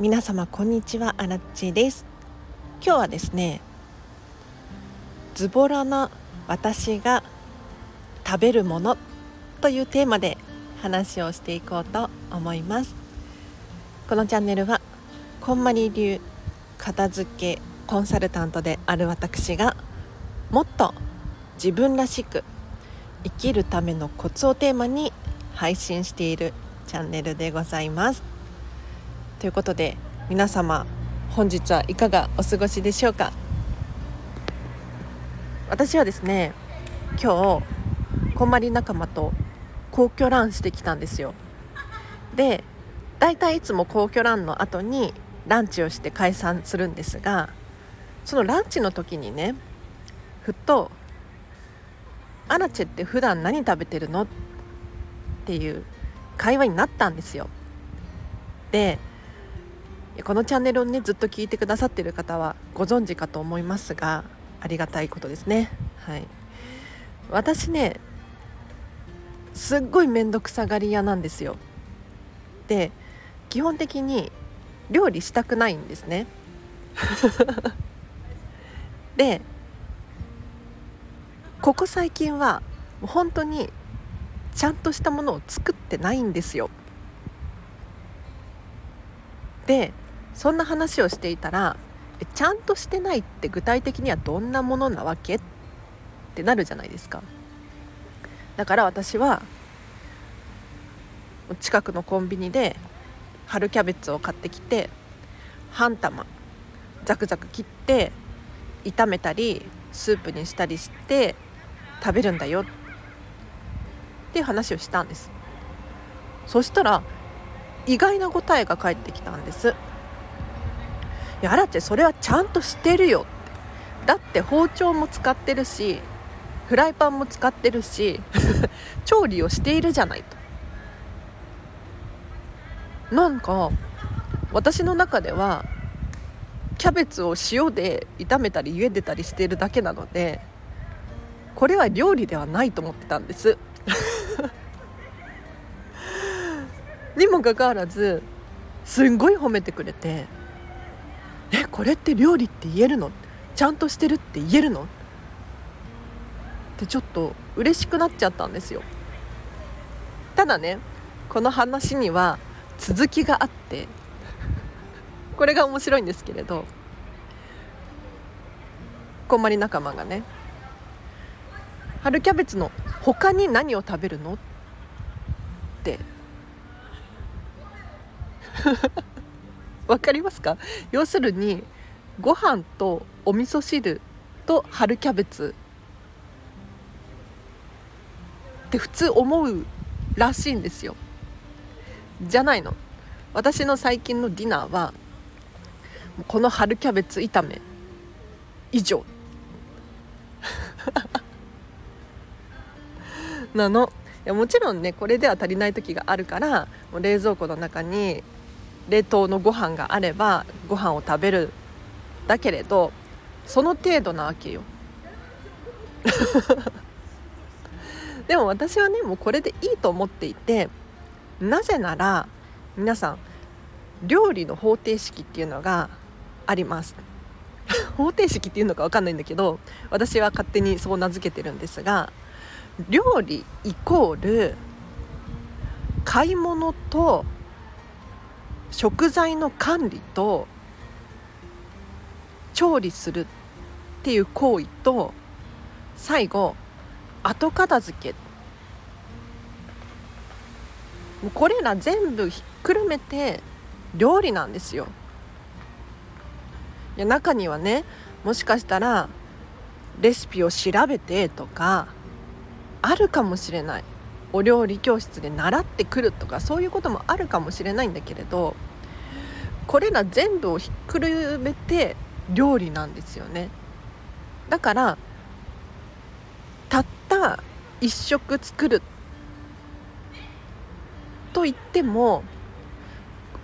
皆様こんにちは。アラッチです。今日はですねズボラな私が食べるものというテーマで話をしていこうと思います。このチャンネルはこんまり流片付けコンサルタントである私がもっと自分らしく生きるためのコツをテーマに配信しているチャンネルでございます。ということで皆様本日はいかがお過ごしでしょうか？私はですね今日こんまり仲間と皇居ランしてきたんですよ。でだいたいいつも皇居ランの後にランチをして解散するんですがそのランチの時にねふっと「アラチェって普段何食べてるの?」っていう会話になったんですよ。でこのチャンネルをねずっと聞いてくださってる方はご存知かと思いますがありがたいことですね。はい。私ねすっごい面倒くさがり屋なんですよ。で基本的に料理したくないんですね。でここ最近は本当にちゃんとしたものを作ってないんですよ。でそんな話をしていたらちゃんとしてないって具体的にはどんなものなわけ？ってなるじゃないですか。だから私は近くのコンビニで春キャベツを買ってきて半玉ザクザク切って炒めたりスープにしたりして食べるんだよ。っていう話をしたんです。そしたら意外な答えが返ってきたんです。いやあらちそれはちゃんとしてるよ。ってだって包丁も使ってるしフライパンも使ってるし 調理をしているじゃないと。なんか私の中ではキャベツを塩で炒めたり茹でたりしているだけなのでこれは料理ではないと思ってたんです。にもかかわらずすんごい褒めてくれてこれって料理って言えるのちゃんとしてるって言えるの？ってちょっと嬉しくなっちゃったんですよ。ただねこの話には続きがあってこれが面白いんですけれどこんまり仲間がね春キャベツの他に何を食べるの？ってわかりますか？要するにご飯とお味噌汁と春キャベツ。って普通思うらしいんですよ。じゃないの。私の最近のディナーはこの春キャベツ炒め。以上。なの。いやもちろんねこれでは足りない時があるからもう冷蔵庫の中に冷凍のご飯があればご飯を食べるだけれどその程度なわけよ。でも私はねもうこれでいいと思っていてなぜなら皆さん料理の方程式っていうのがあります。方程式っていうのか分かんないんだけど私は勝手にそう名付けてるんですが料理イコール買い物と食材の管理と調理するっていう行為と最後後片付け。これら全部ひっくるめて料理なんですよ。いや中にはねもしかしたらレシピを調べてとかあるかもしれない。お料理教室で習ってくるとかそういうこともあるかもしれないんだけれどこれら全部をひっくるめて料理なんですよね。だからたった1食作ると言っても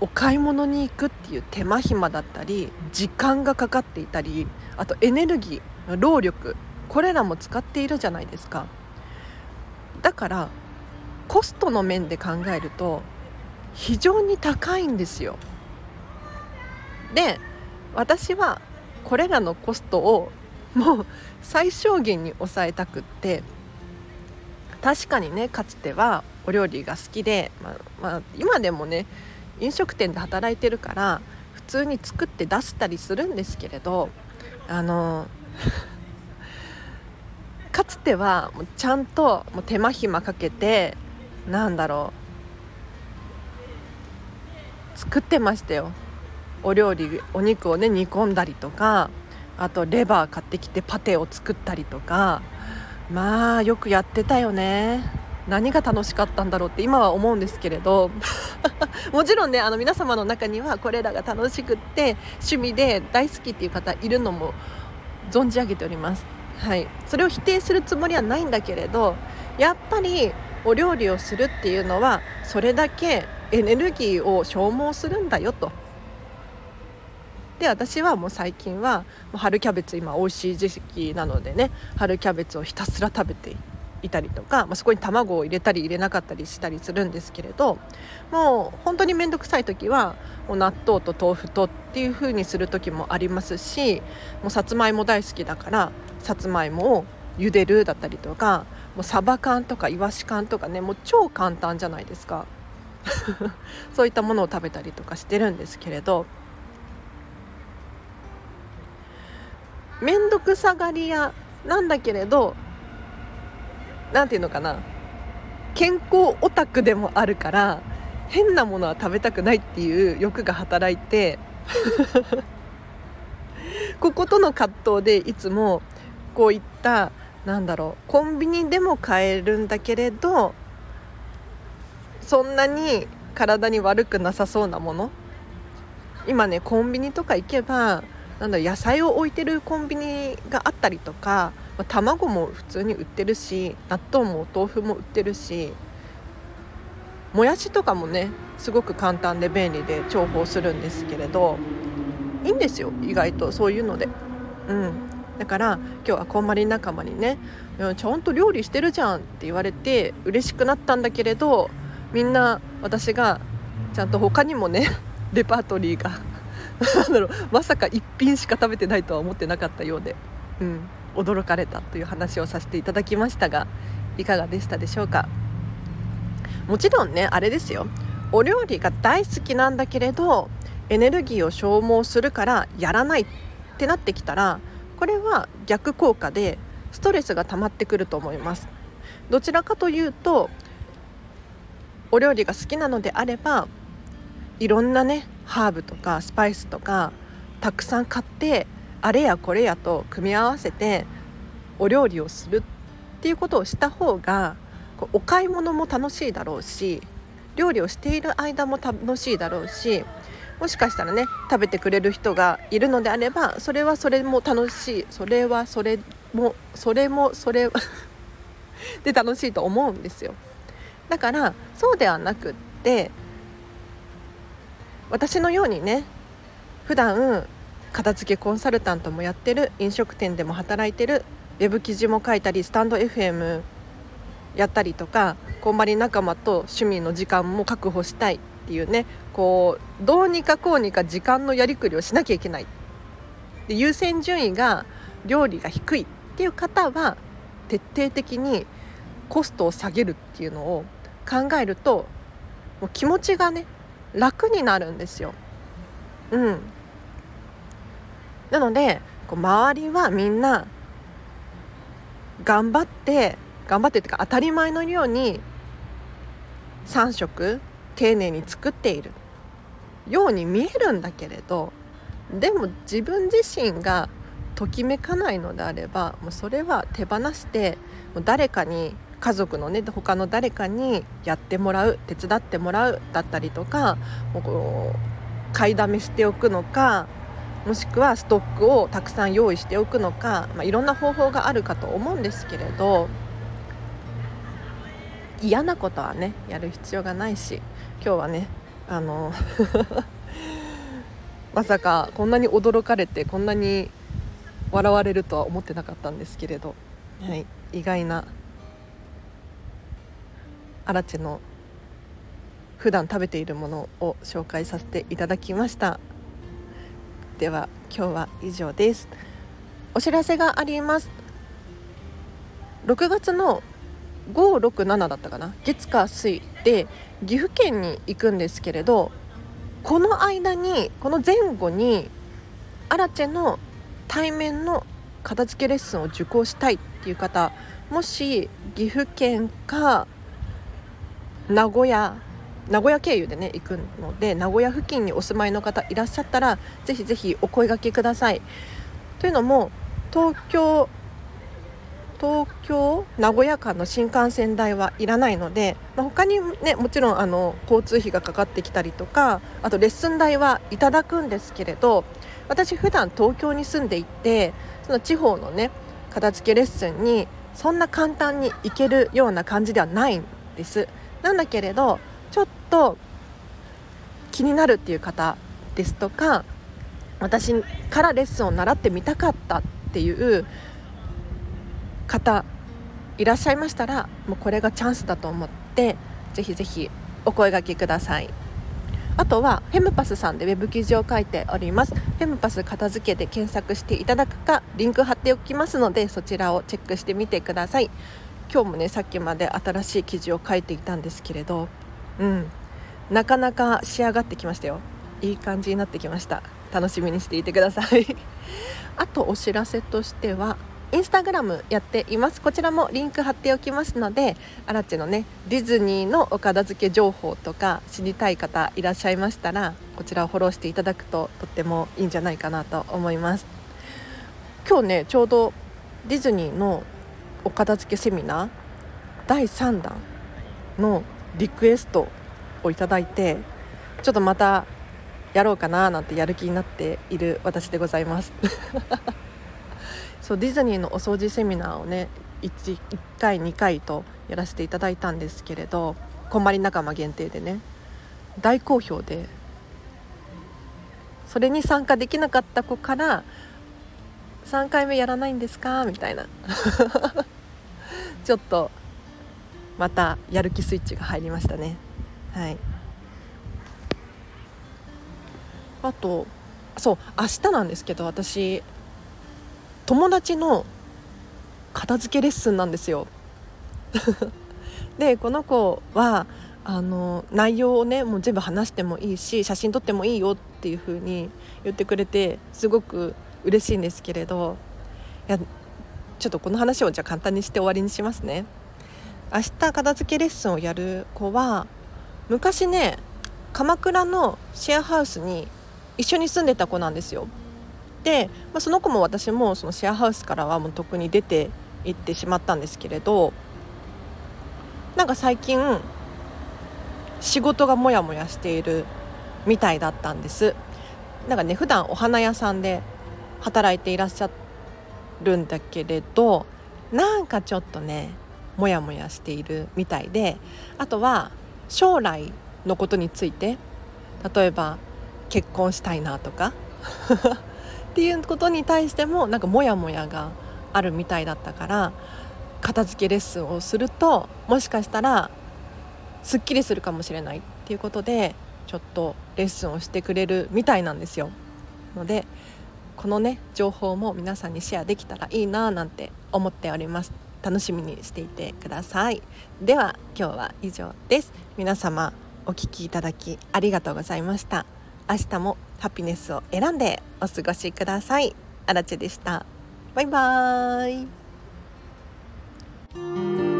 お買い物に行くっていう手間暇だったり時間がかかっていたりあとエネルギー労力これらも使っているじゃないですか。だからコストの面で考えると非常に高いんですよ。で私はこれらのコストをもう最小限に抑えたくって確かにねかつてはお料理が好きで、まあ、まあ、今でもね飲食店で働いてるから普通に作って出したりするんですけれどあの かつてはもちゃんとも手間暇かけてなんだろう。作ってましたよ。お料理お肉をね煮込んだりとかあとレバー買ってきてパテを作ったりとか。まあよくやってたよね。何が楽しかったんだろうって今は思うんですけれど。もちろんねあの皆様の中にはこれらが楽しくって趣味で大好きっていう方いるのも存じ上げております。はい、それを否定するつもりはないんだけれどやっぱりお料理をするっていうのはそれだけエネルギーを消耗するんだよと。で私はもう最近は春キャベツ今美味しい時期なのでね春キャベツをひたすら食べていたりとか、まあ、そこに卵を入れたり入れなかったりしたりするんですけれどもう本当に面倒くさい時はもう納豆と豆腐とっていう風にする時もありますしもうさつまいも大好きだからさつまいもを茹でるだったりとかもうサバ缶とかイワシ缶とかねもう超簡単じゃないですか。そういったものを食べたりとかしてるんですけれど面倒くさがり屋なんだけれど何て言うのかな健康オタクでもあるから変なものは食べたくないっていう欲が働いて こことの葛藤でいつもこういったなんだろうコンビニでも買えるんだけれどそんなに体に悪くなさそうなもの？今ねコンビニとか行けばなんだ野菜を置いてるコンビニがあったりとかまあ、卵も普通に売ってるし納豆もお豆腐も売ってるしもやしとかもねすごく簡単で便利で重宝するんですけれどいいんですよ意外とそういうので。うんだから今日はこんまり仲間にね「ちゃんと料理してるじゃん」って言われて嬉しくなったんだけれどみんな私がちゃんと他にもね レパートリーが だろうまさか1品しか食べてないとは思ってなかったようで、うん、驚かれたという話をさせていただきましたがいかがでしたでしょうか？もちろんねあれですよ。お料理が大好きなんだけれどエネルギーを消耗するからやらないってなってきたらこれは逆効果でストレスが溜まってくると思います。どちらかというとお料理が好きなのであればいろんなねハーブとかスパイスとかたくさん買ってあれやこれやと組み合わせてお料理をするっていうことをした方がお買い物も楽しいだろうし料理をしている間も楽しいだろうしもしかしたらね食べてくれる人がいるのであればそれはそれも楽しい。それはそれもそれもそれ で楽しいと思うんですよ。だからそうではなくって私のようにね普段片付けコンサルタントもやってる飲食店でも働いてるウェブ記事も書いたりスタンド FM やったりとかこんまり仲間と趣味の時間も確保したいっていうねこうどうにかこうにか時間のやりくりをしなきゃいけないで優先順位が料理が低いっていう方は徹底的にコストを下げるっていうのを考えるともう気持ちがね楽になるんですよ。うん、なのでこう周りはみんな頑張って頑張ってっていうか当たり前のように3食丁寧に作っているように見えるんだけれどでも自分自身がときめかないのであればもうそれは手放してもう誰かに家族のね他の誰かにやってもらう手伝ってもらうだったりとかもうこう買いだめしておくのかもしくはストックをたくさん用意しておくのか、まあ、いろんな方法があるかと思うんですけれど嫌なことはねやる必要がないし今日はねあの まさかこんなに驚かれてこんなに笑われるとは思ってなかったんですけれど、はい、意外なアラチェの普段食べているものを紹介させていただきました。では今日は以上です。お知らせがあります。6月の567だったかな？月火水で岐阜県に行くんですけれどこの間にこの前後にアラチェの対面の片付けレッスンを受講したいっていう方もし岐阜県か名古屋名古屋経由でね行くので名古屋付近にお住まいの方いらっしゃったらぜひぜひお声がけください。というのも東京東京名古屋間の新幹線代はいらないので、まあ、他にねもちろんあの交通費がかかってきたりとかあとレッスン代はいただくんですけれど私普段東京に住んでいてその地方のね片付けレッスンにそんな簡単に行けるような感じではないんです。なんだけれどちょっと気になるっていう方ですとか私からレッスンを習ってみたかったっていう方いらっしゃいましたらもうこれがチャンスだと思ってぜひぜひお声がけください。あとはフェムパスさんでウェブ記事を書いております。フェムパス片付けで検索していただくかリンク貼っておきますのでそちらをチェックしてみてください。今日もねさっきまで新しい記事を書いていたんですけれどうん。なかなか仕上がってきましたよ。いい感じになってきました。楽しみにしていてください。あとお知らせとしてはインスタグラムやっています。こちらもリンク貼っておきますのでアラチェのねディズニーのお片付け情報とか知りたい方いらっしゃいましたらこちらをフォローしていただくととってもいいんじゃないかなと思います。今日ねちょうどディズニーのお片付けセミナー第3弾のリクエストをいただいてちょっとまたやろうかななんてやる気になっている私でございます。そうディズニーのお掃除セミナーをね 1, 1回2回とやらせていただいたんですけれどこんまり仲間限定でね大好評でそれに参加できなかった子から「3回目やらないんですか?」みたいな。ちょっとまたやる気スイッチが入りましたね。はい。あとそう明日なんですけど私友達の片付けレッスンなんですよ。でこの子はあの内容をねもう全部話してもいいし写真撮ってもいいよっていう風に言ってくれてすごく嬉しいんですけれどいやちょっとこの話をじゃあ簡単にして終わりにしますね。明日片付けレッスンをやる子は昔ね鎌倉のシェアハウスに一緒に住んでた子なんですよ。で、まあ、その子も私もそのシェアハウスからはもう特に出て行ってしまったんですけれどなんか最近仕事がモヤモヤしているみたいだったんです。なんかね普段お花屋さんで働いていらっしゃるんだけれどなんかちょっとねモヤモヤしているみたいであとは将来のことについて例えば結婚したいなとか。っていうことに対してもなんかモヤモヤがあるみたいだったから片付けレッスンをするともしかしたらすっきりするかもしれないっていうことでちょっとレッスンをしてくれるみたいなんですよ。のでこのね情報も皆さんにシェアできたらいいななんて思っております。楽しみにしていてください。では今日は以上です。皆様お聴きいただきありがとうございました。明日もハピネスを選んでお過ごしください。あらでした。バイバーイ。